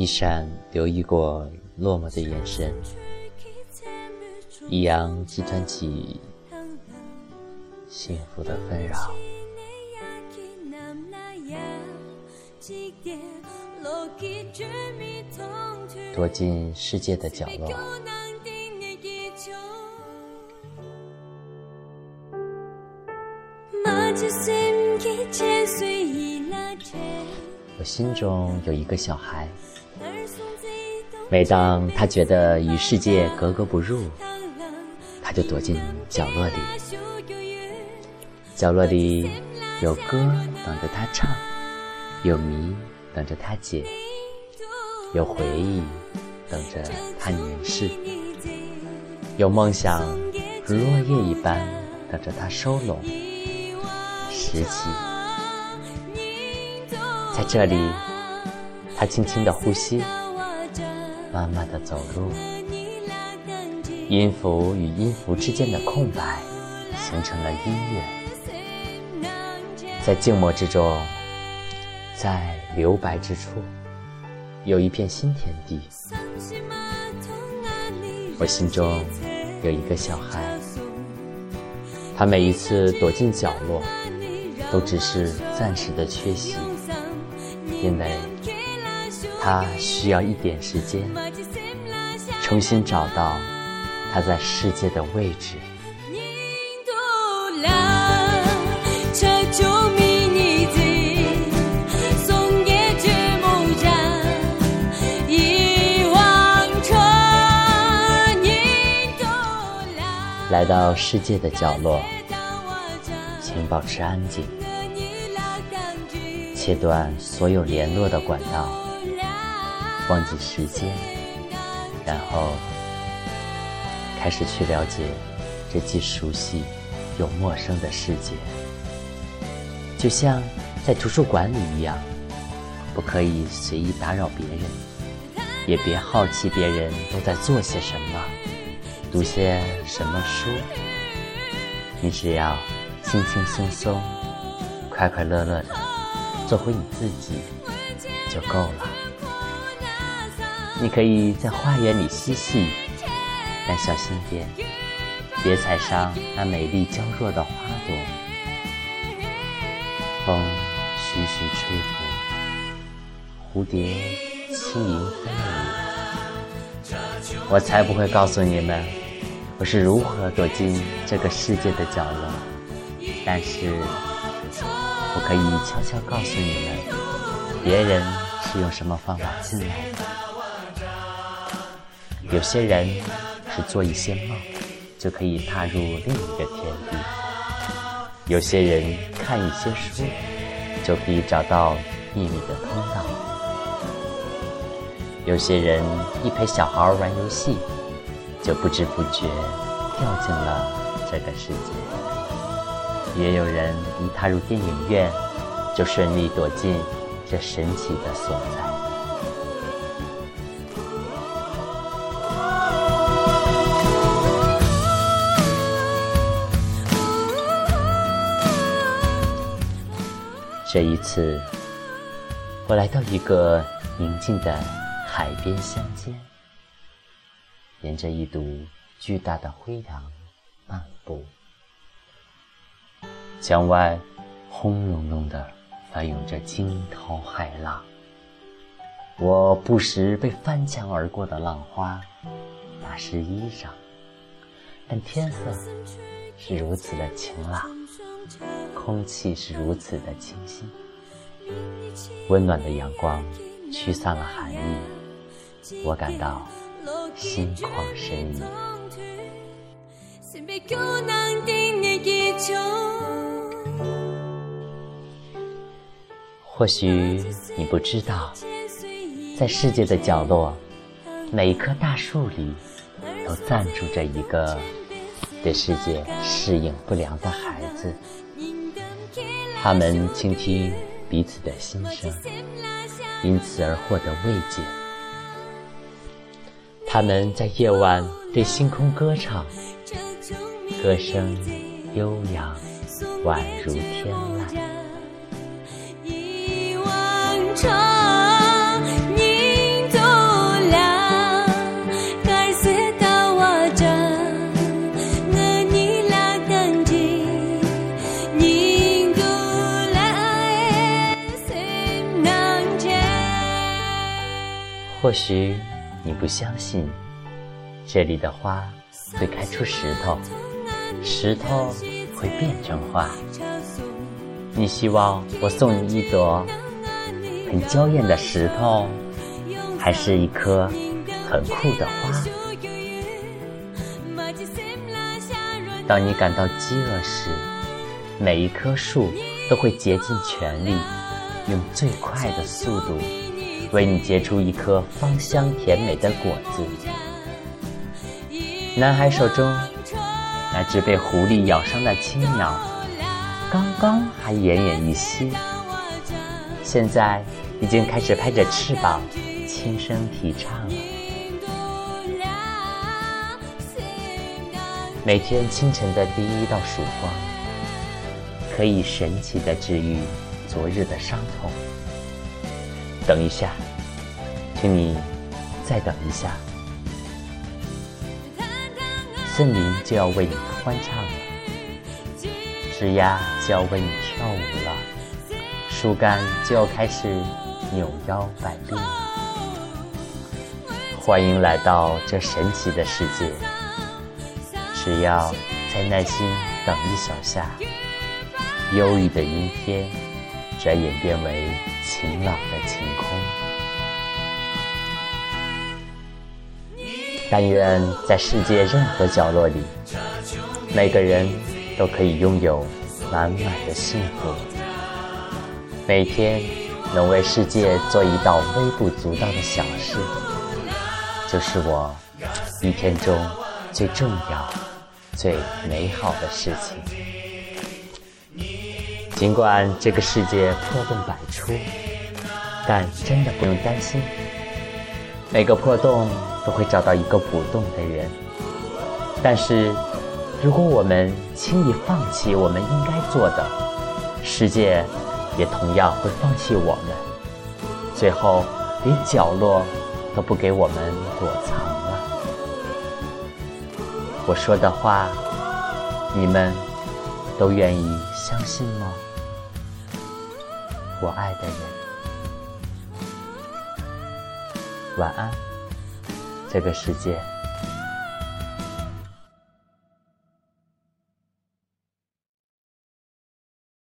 一闪留意过落寞的眼神，一样击穿起幸福的纷扰。躲进世界的角落，我心中有一个小孩。每当他觉得与世界格格不入，他就躲进角落里。角落里有歌等着他唱，有谜等着他解，有回忆等着他凝视，有梦想如落叶一般等着他收拢拾起。在这里，他轻轻的呼吸。慢慢的走路，音符与音符之间的空白形成了音乐，在静默之中，在留白之处，有一片新天地。我心中有一个小孩，他每一次躲进角落，都只是暂时的缺席，因为。他需要一点时间，重新找到他在世界的位置。来到世界的角落，请保持安静，切断所有联络的管道。忘记时间，然后开始去了解这既熟悉又陌生的世界。就像在图书馆里一样，不可以随意打扰别人，也别好奇别人都在做些什么，读些什么书。你只要轻轻松松、快快乐乐的做回你自己就够了。你可以在花园里嬉戏，但小心点，别踩伤那美丽娇弱的花朵。风徐徐吹拂，蝴蝶轻盈飞舞。我才不会告诉你们，我是如何躲进这个世界的角落。但是，我可以悄悄告诉你们，别人是用什么方法进来的。有些人是做一些梦，就可以踏入另一个天地；有些人看一些书，就可以找到秘密的通道；有些人一陪小孩玩游戏，就不知不觉掉进了这个世界；也有人一踏入电影院，就顺利躲进这神奇的所在。这一次，我来到一个宁静的海边乡间，沿着一堵巨大的灰廊漫步。墙外轰隆隆的翻涌着惊涛骇浪，我不时被翻墙而过的浪花打湿衣裳，但天色是如此的晴朗。空气是如此的清新，温暖的阳光驱散了寒意，我感到心旷神怡。或许你不知道，在世界的角落，每一棵大树里，都暂住着一个对世界适应不良的孩子。他们倾听彼此的心声，因此而获得慰藉。他们在夜晚对星空歌唱，歌声悠扬，宛如天籁。或许你不相信，这里的花会开出石头，石头会变成花。你希望我送你一朵很娇艳的石头，还是一颗很酷的花？当你感到饥饿时，每一棵树都会竭尽全力，用最快的速度。为你结出一颗芳香甜美的果子。男孩手中那只被狐狸咬伤的青鸟，刚刚还奄奄一息，现在已经开始拍着翅膀，轻声啼唱了。每天清晨的第一道曙光，可以神奇的治愈昨日的伤痛。等一下，请你再等一下。森林就要为你欢唱了，枝丫就要为你跳舞了，树干就要开始扭腰摆臂。欢迎来到这神奇的世界。只要再耐心等一小下，忧郁的阴天转眼变为。晴朗的晴空，但愿在世界任何角落里，每个人都可以拥有满满的幸福。每天能为世界做一道微不足道的小事，就是我一天中最重要、最美好的事情。尽管这个世界破洞百出，但真的不用担心。每个破洞都会找到一个补洞的人。但是，如果我们轻易放弃我们应该做的，世界也同样会放弃我们，最后连角落都不给我们躲藏了。我说的话，你们都愿意相信吗？我爱的人，晚安，这个世界。